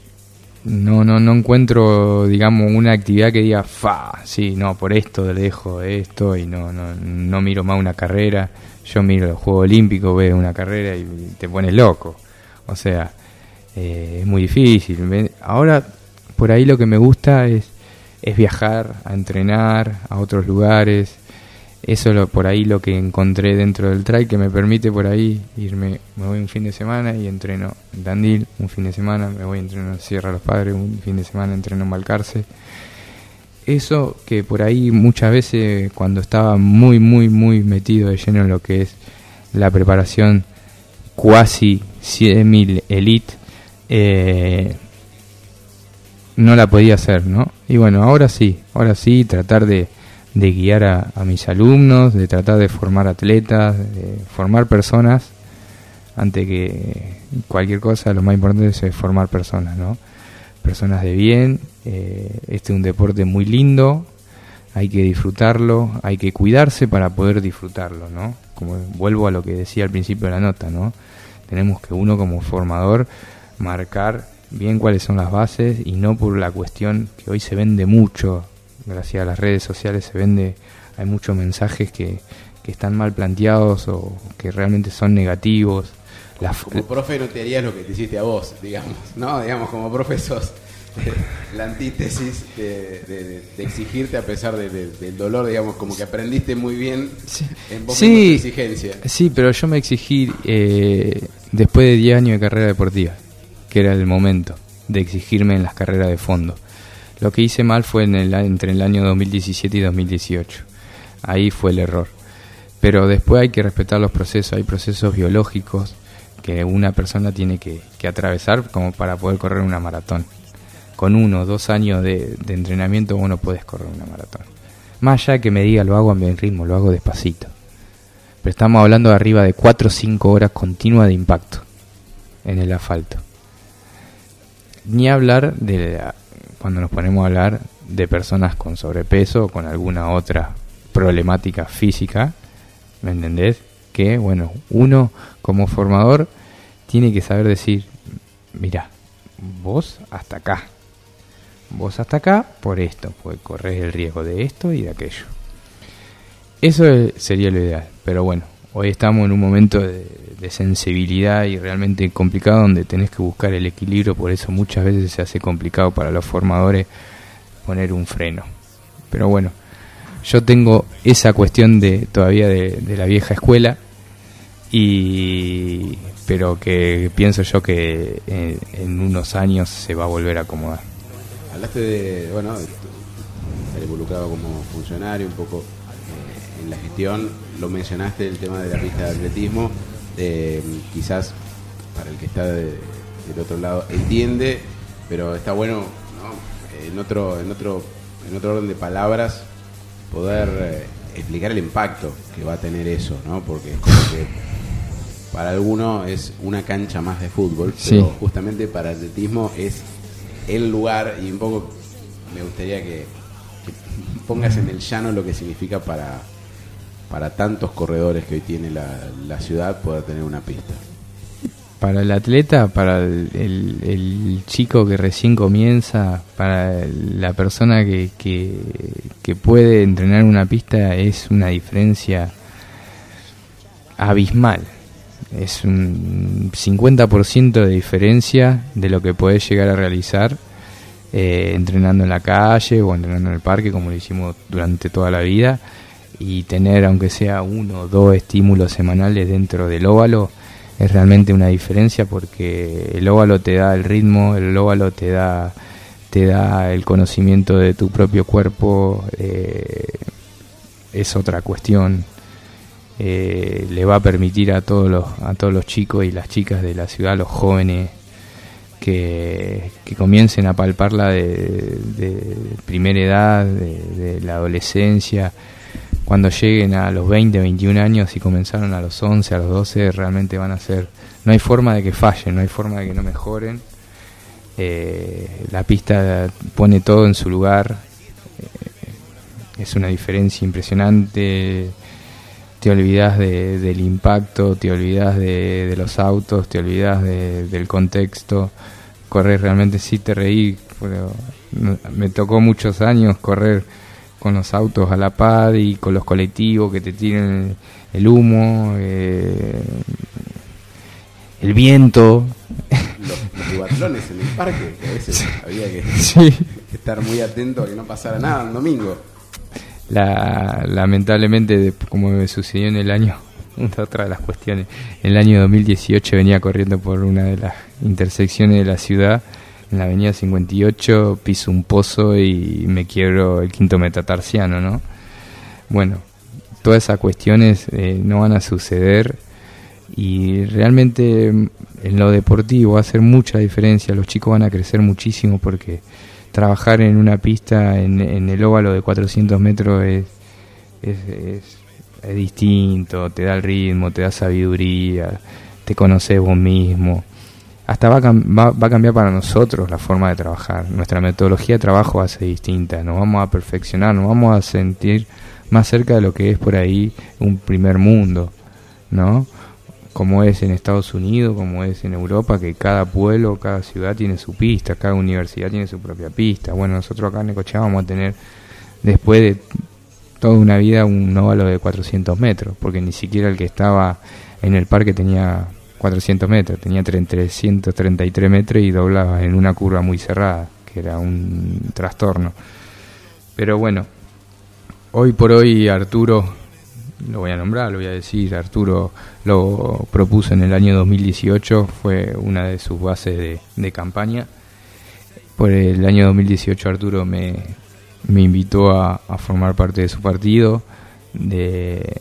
no, no, no encuentro, digamos, una actividad que diga, fa, sí, no, por esto le dejo esto y no, no, no miro más una carrera. Yo miro el Juego Olímpico, veo una carrera y te pones loco. O sea, eh, es muy difícil. Ahora, por ahí lo que me gusta es, es viajar, a entrenar a otros lugares. Eso lo, por ahí lo que encontré dentro del trail que me permite por ahí irme, me voy un fin de semana y entreno en Tandil, un fin de semana me voy a entrenar en Sierra Los Padres, un fin de semana entreno en Balcarce. Eso que por ahí muchas veces cuando estaba muy, muy, muy metido de lleno en lo que es la preparación cuasi semi elite, eh, no la podía hacer, ¿no? Y bueno, ahora sí, ahora sí, tratar de de guiar a, mis alumnos, de tratar de formar atletas, de formar personas, ante que cualquier cosa lo más importante es formar personas, ¿no? Personas de bien, eh, este es un deporte muy lindo, hay que disfrutarlo, hay que cuidarse para poder disfrutarlo, ¿no? Como vuelvo a lo que decía al principio de la nota, ¿no? Tenemos que uno como formador marcar bien cuáles son las bases y no por la cuestión que hoy se vende mucho gracias a las redes sociales se vende, hay muchos mensajes que, que están mal planteados o que realmente son negativos. como profe no te harías lo que te hiciste a vos, digamos, ¿no? Digamos, como profe sos la antítesis de, exigirte a pesar del dolor, digamos, como que aprendiste muy bien en vos sí, exigencia. Sí, pero yo me exigí eh, después de 10 años de carrera deportiva, que era el momento de exigirme en las carreras de fondo. Lo que hice mal fue entre el año 2017 y 2018. Ahí fue el error. Pero después hay que respetar los procesos, hay procesos biológicos que una persona tiene que, atravesar como para poder correr una maratón. Con uno o dos años de, entrenamiento uno puedes correr una maratón. Más allá que me diga lo hago a mi ritmo, lo hago despacito. Pero estamos hablando de arriba de 4 o 5 horas continuas de impacto en el asfalto. Ni hablar de cuando nos ponemos a hablar de personas con sobrepeso o con alguna otra problemática física, ¿me entendés? Que, bueno, uno como formador tiene que saber decir, mira, vos hasta acá, vos hasta acá por esto, pues corres el riesgo de esto y de aquello. Eso sería lo ideal, pero bueno, hoy estamos en un momento de, de sensibilidad y realmente complicado donde tenés que buscar el equilibrio, por eso muchas veces se hace complicado para los formadores poner un freno. Pero bueno, yo tengo esa cuestión de todavía de, la vieja escuela y pero que pienso yo que en, unos años se va a volver a acomodar. Hablaste de, bueno, estar involucrado como funcionario un poco eh, en la gestión, lo mencionaste el tema de la pista de atletismo eh, quizás para el que está del otro lado entiende, pero está bueno en otro en otro en otro orden de palabras poder eh, explicar el impacto que va a tener eso, ¿no? Porque es como que para alguno es una cancha más de fútbol, pero justamente para atletismo es el lugar y un poco me gustaría que pongas en el llano lo que significa para para tantos corredores que hoy tiene la, ciudad poder tener una pista? Para el atleta, para el, chico que recién comienza, para la persona que, que, puede entrenar una pista es una diferencia abismal. Es un 50% de diferencia de lo que puedes llegar a realizar eh, entrenando en la calle o entrenando en el parque, como lo hicimos durante toda la vida y tener aunque sea uno o dos estímulos semanales dentro del óvalo es realmente una diferencia porque el óvalo te da el ritmo, el óvalo te da te da el conocimiento de tu propio cuerpo, eh, es otra cuestión. Eh, le va a permitir a todos los a todos los chicos y las chicas de la ciudad, los jóvenes, que, comiencen a palparla de, de primera edad, de la adolescencia, cuando lleguen a los 20, 21 años y comenzaron a los 11, a los 12, realmente van a ser... No hay forma de que fallen, no hay forma de que no mejoren. Eh, la pista pone todo en su lugar. Eh, es una diferencia impresionante. Te olvidas del impacto, te olvidas de, los autos, te olvidas del contexto. Correr realmente sí te reí, pero me tocó muchos años correr con los autos a la par y con los colectivos que te tiran el humo, eh, el viento. Los, los en el parque, que a veces había que, estar muy atento a que no pasara nada un domingo. la, lamentablemente, como me sucedió en el año, otra de las cuestiones, en el año 2018 venía corriendo por una de las intersecciones de la ciudad, en la avenida 58, piso un pozo y me quiebro el quinto metatarsiano, ¿no? Bueno, todas esas cuestiones eh, no van a suceder y realmente mm, en lo deportivo va a hacer mucha diferencia, los chicos van a crecer muchísimo porque trabajar en una pista en, el óvalo de 400 metros es, es, distinto, te da el ritmo, te da sabiduría, te conoces vos mismo. Hasta va a, va, va a cambiar para nosotros la forma de trabajar. Nuestra metodología de trabajo va a ser distinta. Nos vamos a perfeccionar, nos vamos a sentir más cerca de lo que es por ahí un primer mundo, ¿no? como es en Estados Unidos, como es en Europa, que cada pueblo, cada ciudad tiene su pista, cada universidad tiene su propia pista. Bueno, nosotros acá en Necochea vamos a tener, después de toda una vida, un óvalo de 400 metros, porque ni siquiera el que estaba en el parque tenía 400 metros, tenía 333 metros y doblaba en una curva muy cerrada, que era un trastorno. Pero bueno, hoy por hoy Arturo lo voy a nombrar, lo voy a decir, Arturo lo propuso en el año 2018, fue una de sus bases de, campaña. Por el año 2018 Arturo me, me invitó a, formar parte de su partido, de,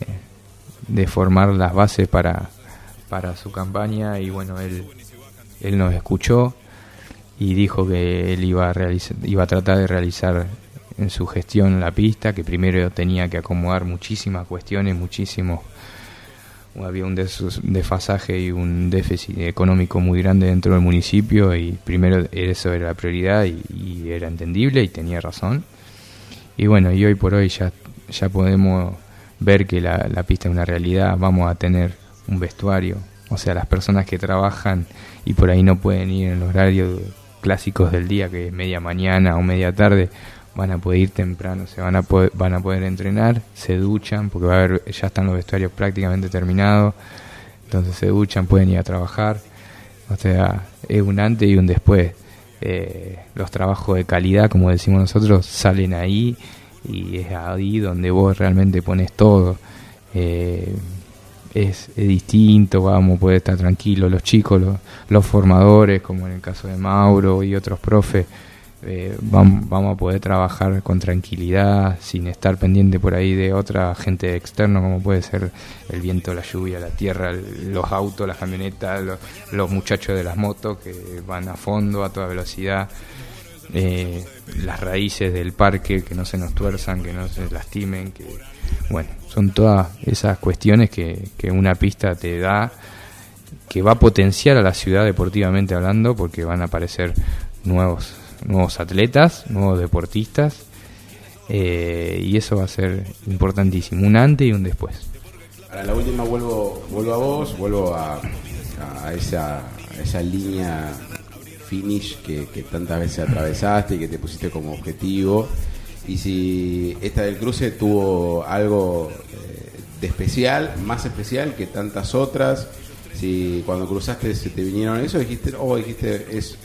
de formar las bases para, para su campaña y bueno, él, él nos escuchó y dijo que él iba a, realizar, iba a tratar de realizar en su gestión la pista, que primero tenía que acomodar muchísimas cuestiones, muchísimos había un desfasaje y un déficit económico muy grande dentro del municipio y primero eso era la prioridad y, era entendible y tenía razón. Y bueno, y hoy por hoy ya, ya podemos ver que la, la pista es una realidad, vamos a tener un vestuario, o sea, las personas que trabajan y por ahí no pueden ir en los horarios clásicos del día, que es media mañana o media tarde, van a poder ir temprano, se van a poder, van a poder entrenar, se duchan, porque va a haber, ya están los vestuarios prácticamente terminados, entonces se duchan, pueden ir a trabajar, o sea, es un antes y un después. Eh, los trabajos de calidad, como decimos nosotros, salen ahí y es ahí donde vos realmente pones todo. Eh, es, distinto, vamos poder estar tranquilos, los chicos, los, los formadores, como en el caso de Mauro y otros profes, eh, vamos, a poder trabajar con tranquilidad, sin estar pendiente por ahí de otra gente externa, como puede ser el viento, la lluvia, la tierra, los autos, las camionetas, los, muchachos de las motos que van a fondo, a toda velocidad, eh, las raíces del parque, que no se nos tuerzan, que no se lastimen, que bueno, son todas esas cuestiones que, una pista te da que va a potenciar a la ciudad deportivamente hablando porque van a aparecer nuevos nuevos atletas, nuevos deportistas, eh, y eso va a ser importantísimo, un antes y un después. Para la última vuelvo, vuelvo a vos, vuelvo a, esa, esa línea finish que, tantas veces atravesaste y que te pusiste como objetivo. Y si esta del cruce tuvo algo eh, de especial, más especial que tantas otras, si cuando cruzaste se te vinieron eso, dijiste, oh, dijiste, es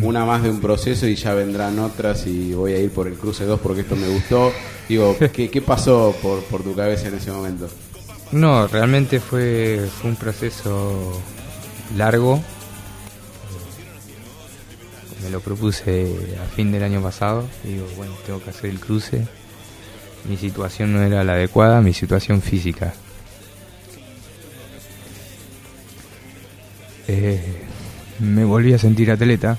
una más de un proceso y ya vendrán otras y voy a ir por el cruce 2 porque esto me gustó. Digo, ¿qué, qué pasó por, por tu cabeza en ese momento? No, realmente fue, fue un proceso largo. Me lo propuse a fin del año pasado. Digo, bueno, tengo que hacer el cruce. Mi situación no era la adecuada, mi situación física. Eh, me volví a sentir atleta,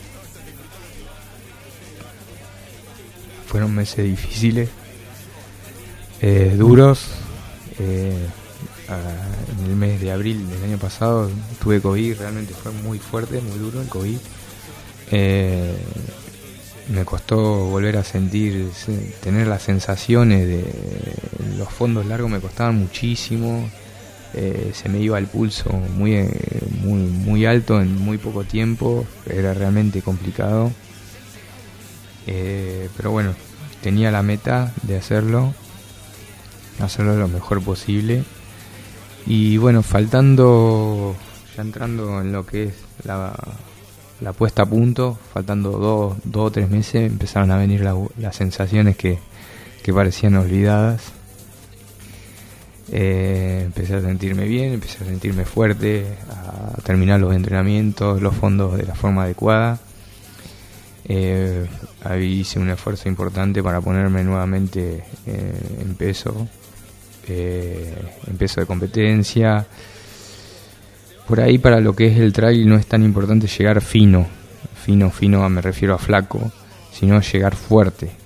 fueron meses difíciles, eh, duros. Eh, en el mes de abril del año pasado tuve COVID, realmente fue muy fuerte, muy duro el COVID. Eh, me costó volver a sentir, tener las sensaciones de los fondos largos me costaban muchísimo. se me iba el pulso muy, muy, muy alto en muy poco tiempo, era realmente complicado. Eh, pero bueno, tenía la meta de hacerlo, hacerlo lo mejor posible. Y bueno, faltando, ya entrando en lo que es la, la puesta a punto, faltando dos, dos o tres meses, empezaron a venir las sensaciones que, que parecían olvidadas. Eh, empecé a sentirme bien, empecé a sentirme fuerte, a terminar los entrenamientos, los fondos de la forma adecuada. Eh, ahí hice un esfuerzo importante para ponerme nuevamente eh, en peso, en peso de competencia. Por ahí para lo que es el trail no es tan importante llegar fino, fino, fino me refiero a flaco, sino llegar fuerte.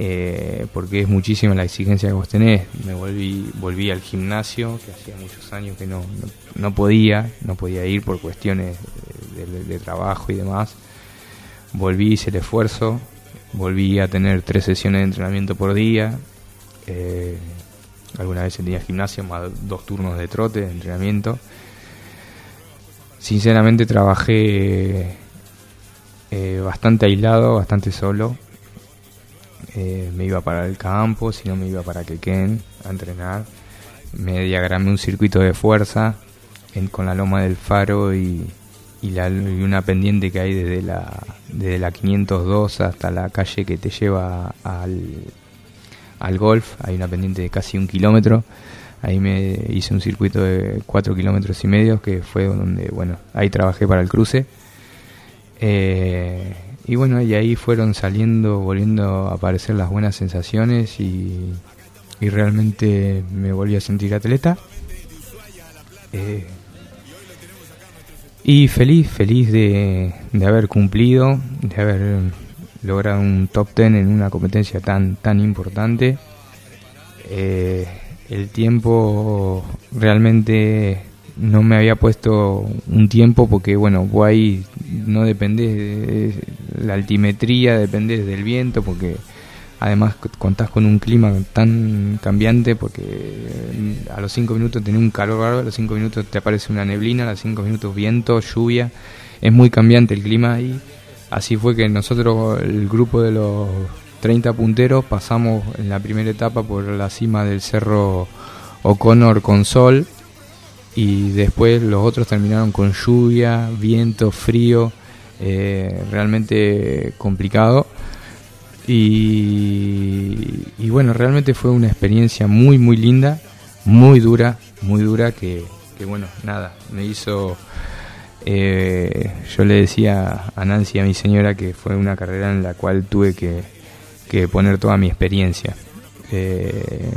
Eh, porque es muchísima la exigencia que vos tenés. Me volví, volví al gimnasio, que hacía muchos años que no, no, podía, no podía ir por cuestiones de, trabajo y demás. Volví, hice el esfuerzo, volví a tener tres sesiones de entrenamiento por día. Eh, alguna vez tenía gimnasio, más dos turnos de trote, de entrenamiento. Sinceramente trabajé eh, bastante aislado, bastante solo. Eh, me iba para el campo, si no me iba para Quequén a entrenar. Me diagramé un circuito de fuerza con la loma del faro y, una pendiente que hay desde la, desde la 502 hasta la calle que te lleva al, al golf. Hay una pendiente de casi un kilómetro. Ahí me hice un circuito de 4 kilómetros y medio que fue donde, bueno, ahí trabajé para el cruce eh, y bueno, y ahí fueron saliendo, volviendo a aparecer las buenas sensaciones y, realmente me volví a sentir atleta. Eh, y feliz, feliz de, haber cumplido, de haber logrado un top ten en una competencia tan, tan importante. Eh, el tiempo realmente no me había puesto un tiempo porque, bueno, vos ahí no dependés de la altimetría, dependés del viento, porque además contás con un clima tan cambiante porque mm, a los 5 minutos tenés un calor a los 5 minutos te aparece una neblina, a los 5 minutos viento, lluvia, es muy cambiante el clima ahí. Así fue que nosotros, el grupo de los 30 punteros, pasamos en la primera etapa por la cima del cerro O'Connor con sol y después los otros terminaron con lluvia, viento, frío, eh, realmente complicado. Y, bueno, realmente fue una experiencia muy, muy linda, muy dura, muy dura, que, bueno, nada, me hizo... Eh, yo le decía a Nancy, a mi señora, que fue una carrera en la cual tuve que, que poner toda mi experiencia. Eh,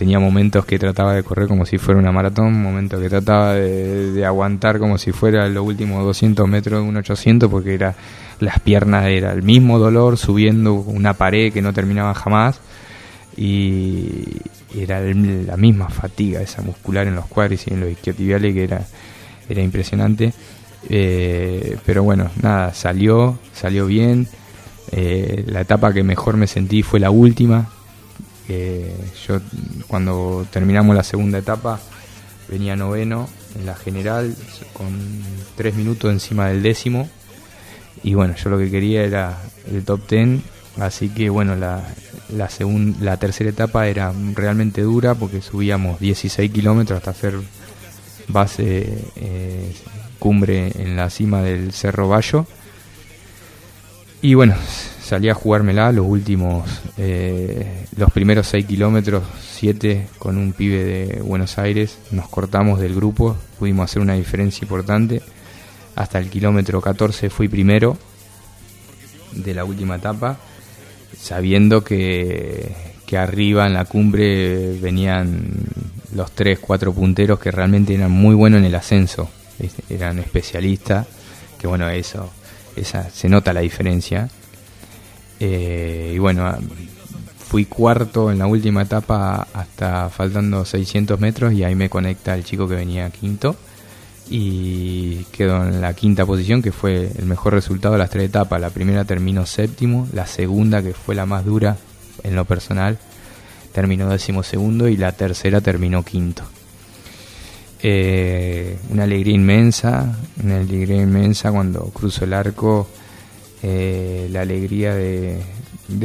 tenía momentos que trataba de correr como si fuera una maratón, momentos que trataba de, aguantar como si fuera los últimos 200 metros de un 800 porque era las piernas era el mismo dolor subiendo una pared que no terminaba jamás y era la misma fatiga esa muscular en los cuadris y en los isquiotibiales que era era impresionante eh, pero bueno nada salió salió bien eh, la etapa que mejor me sentí fue la última. Yo cuando terminamos la segunda etapa venía noveno en la general con tres minutos encima del décimo. Y bueno yo lo que quería era el top ten. Así que bueno la la, la tercera etapa era realmente dura porque subíamos 16 kilómetros hasta hacer base eh, cumbre en la cima del Cerro Bayo y bueno salí a jugármela los últimos, eh, los primeros 6 kilómetros, 7 con un pibe de Buenos Aires, nos cortamos del grupo, pudimos hacer una diferencia importante. Hasta el kilómetro 14 fui primero de la última etapa, sabiendo que, que arriba en la cumbre venían los 3, 4 punteros que realmente eran muy buenos en el ascenso, eran especialistas, que bueno, eso, esa, se nota la diferencia eh, y bueno, fui cuarto en la última etapa hasta faltando 600 metros y ahí me conecta el chico que venía quinto y quedó en la quinta posición que fue el mejor resultado de las tres etapas. La primera terminó séptimo, la segunda que fue la más dura en lo personal terminó décimo segundo y la tercera terminó quinto. Eh, una alegría inmensa, una alegría inmensa cuando cruzo el arco eh, la alegría de,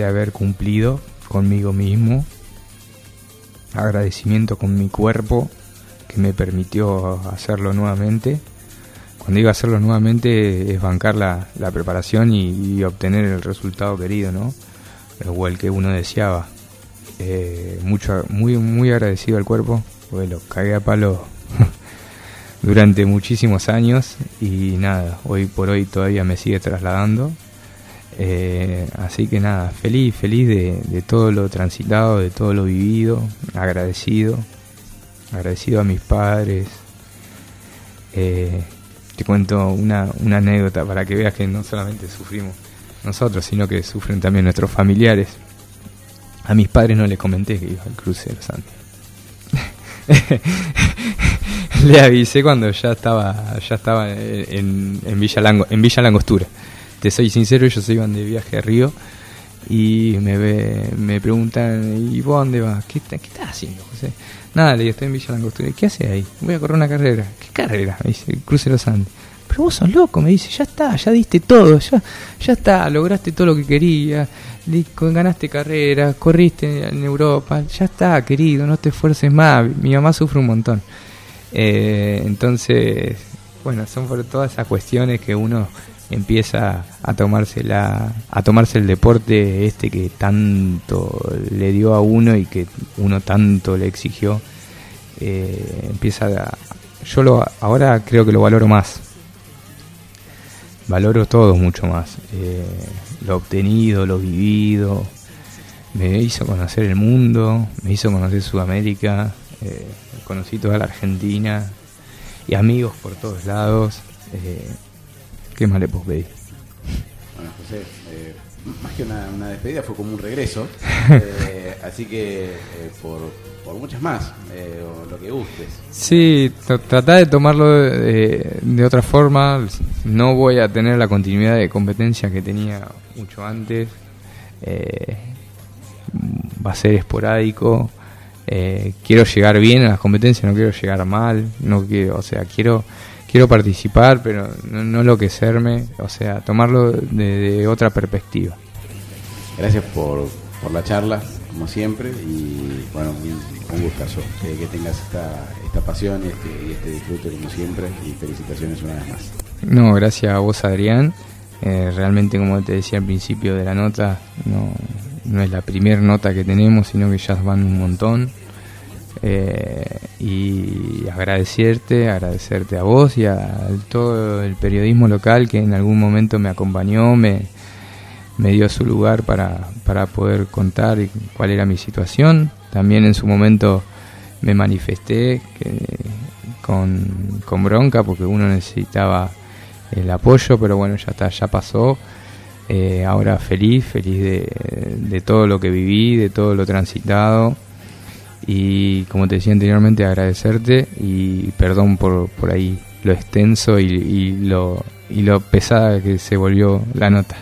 haber cumplido conmigo mismo, agradecimiento con mi cuerpo que me permitió hacerlo nuevamente. Cuando digo hacerlo nuevamente es bancar la, preparación y, obtener el resultado querido, ¿no? O el que uno deseaba. eh, mucho, muy, muy agradecido al cuerpo, lo cagué a palo durante muchísimos años y nada, hoy por hoy todavía me sigue trasladando. Eh, así que nada, feliz, feliz de, todo lo transitado, de todo lo vivido, agradecido, agradecido a mis padres. Eh, te cuento una, una anécdota para que veas que no solamente sufrimos nosotros, sino que sufren también nuestros familiares. A mis padres no les comenté que iba al crucero, Santi. Le avisé cuando ya estaba ya estaba en, en, Villa, en Villa Langostura. Te soy sincero, ellos se iban de viaje a Río y me, ve, me preguntan, ¿y vos dónde vas? ¿Qué, ¿Qué estás haciendo, José? Nada, le digo, estoy en Villa Langostura. ¿Qué haces ahí? Voy a correr una carrera. ¿Qué carrera? Me dice, Crucero Santi. Pero vos sos loco, me dice, ya está, ya diste todo, ya, ya está, lograste todo lo que querías, ganaste carrera, corriste en Europa, ya está, querido, no te esfuerces más, mi mamá sufre un montón. Eh, entonces, bueno, son por todas esas cuestiones que uno empieza a tomarse la, a tomarse el deporte este que tanto le dio a uno y que uno tanto le exigió eh, empieza yo lo ahora creo que lo valoro más valoro todo mucho más. Eh, lo obtenido, lo vivido, me hizo conocer el mundo, me hizo conocer Sudamérica, eh, conocí toda la Argentina y amigos por todos lados. Eh, ¿Qué más le puedo pedir? Bueno, José, más que una, despedida fue como un regreso, así que por por muchas más, eh, o lo que gustes. Sí, trata de tomarlo de, otra forma. No voy a tener la continuidad de competencia que tenía mucho antes. Eh, va a ser esporádico. Eh, quiero llegar bien a las competencias, no quiero llegar mal. No quiero, o sea, quiero quiero participar, pero no, no enloquecerme. O sea, tomarlo de, otra perspectiva. Gracias por, por la charla como siempre, y bueno, un, gustazo que, tengas esta, esta pasión y este, este, disfrute como siempre, y felicitaciones una vez más. No, gracias a vos Adrián, eh, realmente como te decía al principio de la nota, no, no es la primera nota que tenemos, sino que ya van un montón. Eh, y agradecerte, agradecerte a vos y a todo el periodismo local que en algún momento me acompañó, me, me dio su lugar para, para poder contar cuál era mi situación. También en su momento me manifesté con, con bronca porque uno necesitaba el apoyo, pero bueno, ya está, ya pasó. Eh, ahora feliz, feliz de, de, todo lo que viví, de todo lo transitado. Y como te decía anteriormente, agradecerte y perdón por, por ahí lo extenso y, y, lo, y lo pesada que se volvió la nota.